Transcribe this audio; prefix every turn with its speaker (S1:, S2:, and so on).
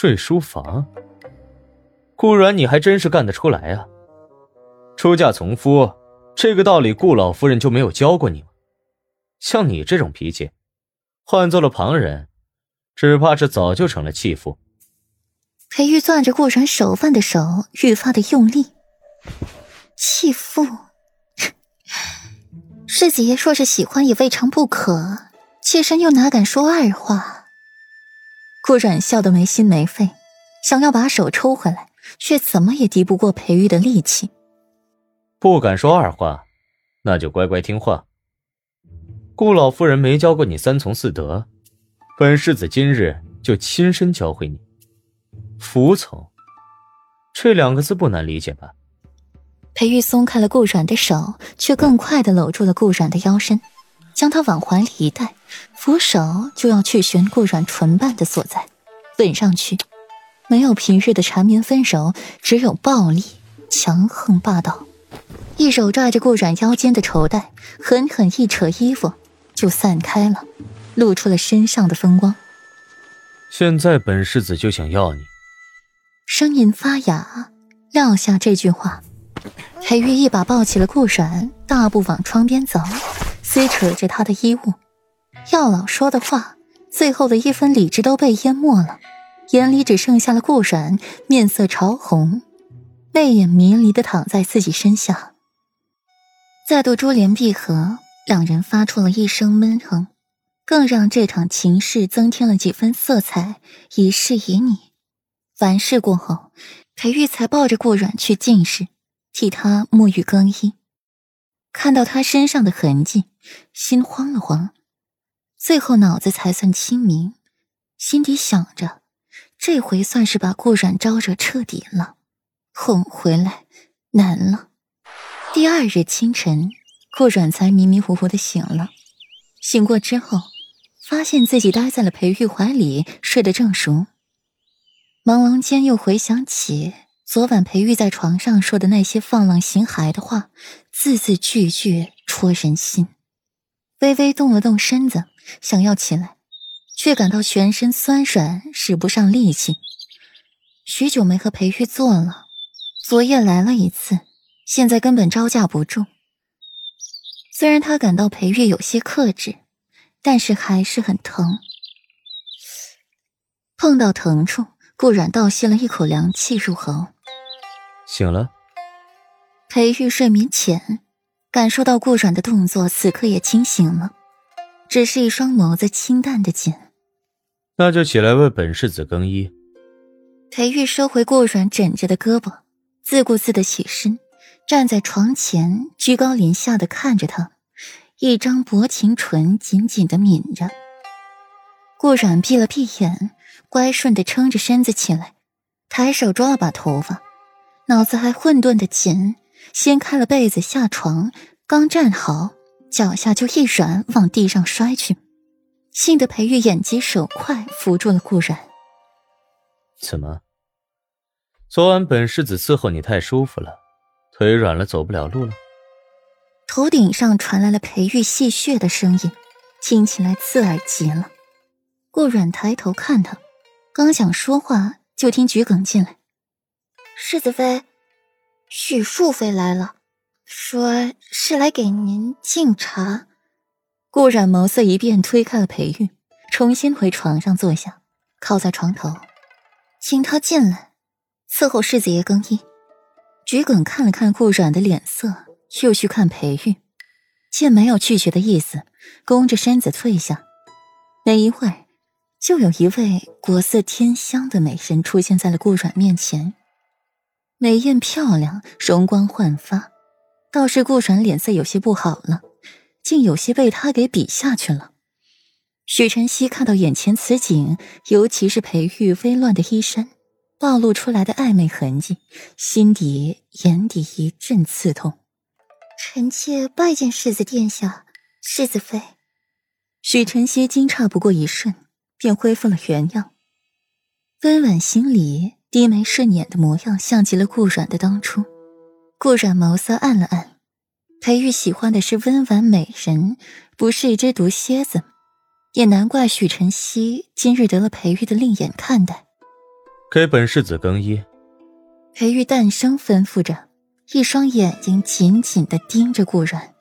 S1: 睡书房。顾然，你还真是干得出来啊！出嫁从夫，这个道理顾老夫人就没有教过你吗？像你这种脾气，换做了旁人，只怕是早就成了弃妇。
S2: 裴玉攥着顾软手腕的手愈发的用力。弃妇，世子爷说是喜欢也未尝不可，妾身又哪敢说二话？顾软笑得没心没肺，想要把手抽回来。却怎么也敌不过裴玉的力气。
S1: 不敢说二话，那就乖乖听话。顾老夫人没教过你三从四德，本世子今日就亲身教会你。服从，这两个字不难理解吧？
S2: 裴玉松开了顾软的手，却更快的搂住了顾软的腰身，将他往怀里一带，扶手就要去寻顾软唇瓣的所在，吻上去。没有平日的缠绵分手，只有暴力、强横、霸道。一手拽着顾软腰间的绸带，狠狠一扯衣服，就散开了，露出了身上的风光。
S1: 现在本世子就想要你。
S2: 声音发哑，撂下这句话，裴玉一把抱起了顾软，大步往窗边走，撕扯着他的衣物。药老说的话，最后的一分理智都被淹没了。眼里只剩下了顾软，面色潮红，泪眼迷离的躺在自己身下。再度珠联璧合，两人发出了一声闷哼，更让这场情事增添了几分色彩。一事以你，完事过后，裴玉才抱着顾软去进室，替他沐浴更衣。看到他身上的痕迹，心慌了慌，最后脑子才算清明，心底想着。这回算是把顾软招惹彻底了，哄回来难了。第二日清晨，顾软才迷迷糊糊的醒了。醒过之后，发现自己待在了裴玉怀里，睡得正熟。朦胧间又回想起昨晚裴玉在床上说的那些放浪形骸的话，字字句句戳人心。微微动了动身子，想要起来。却感到全身酸软，使不上力气。许久没和裴玉做了，昨夜来了一次，现在根本招架不住。虽然他感到裴玉有些克制，但是还是很疼。碰到疼处，顾软倒吸了一口凉气入喉。
S1: 醒了。
S2: 裴玉睡眠浅，感受到顾软的动作，此刻也清醒了，只是一双眸子清淡的紧。
S1: 那就起来为本世子更衣。
S2: 裴玉收回顾软枕着的胳膊，自顾自的起身，站在床前，居高临下的看着他，一张薄情唇紧紧的抿着。顾软闭了闭眼，乖顺的撑着身子起来，抬手抓了把头发，脑子还混沌的紧，掀开了被子下床，刚站好，脚下就一软，往地上摔去。幸得裴玉眼疾手快，扶住了顾然。
S1: 怎么？昨晚本世子伺候你太舒服了，腿软了，走不了路了。
S2: 头顶上传来了裴玉戏谑的声音，听起来刺耳极了。顾软抬头看他，刚想说话，就听桔梗进来：“世子妃，许庶妃来了，说是来给您敬茶。”顾染眸色一变，推开了裴玉，重新回床上坐下，靠在床头，请他进来，伺候世子爷更衣。桔梗看了看顾染的脸色，又去看裴玉，见没有拒绝的意思，弓着身子退下。没一会儿，就有一位国色天香的美人出现在了顾染面前，美艳漂亮，容光焕发，倒是顾染脸色有些不好了。竟有些被他给比下去了。许晨曦看到眼前此景，尤其是裴玉微乱的衣衫，暴露出来的暧昧痕迹，心底眼底一阵刺痛。臣妾拜见世子殿下，世子妃。许晨曦惊诧不过一瞬，便恢复了原样，温婉行礼，低眉顺眼的模样，像极了顾软的当初。顾软眸色暗了暗。裴玉喜欢的是温婉美人，不是一只毒蝎子，也难怪许晨曦今日得了裴玉的另眼看待。
S1: 给本世子更衣。
S2: 裴玉淡声吩咐着，一双眼睛紧紧的盯着顾然。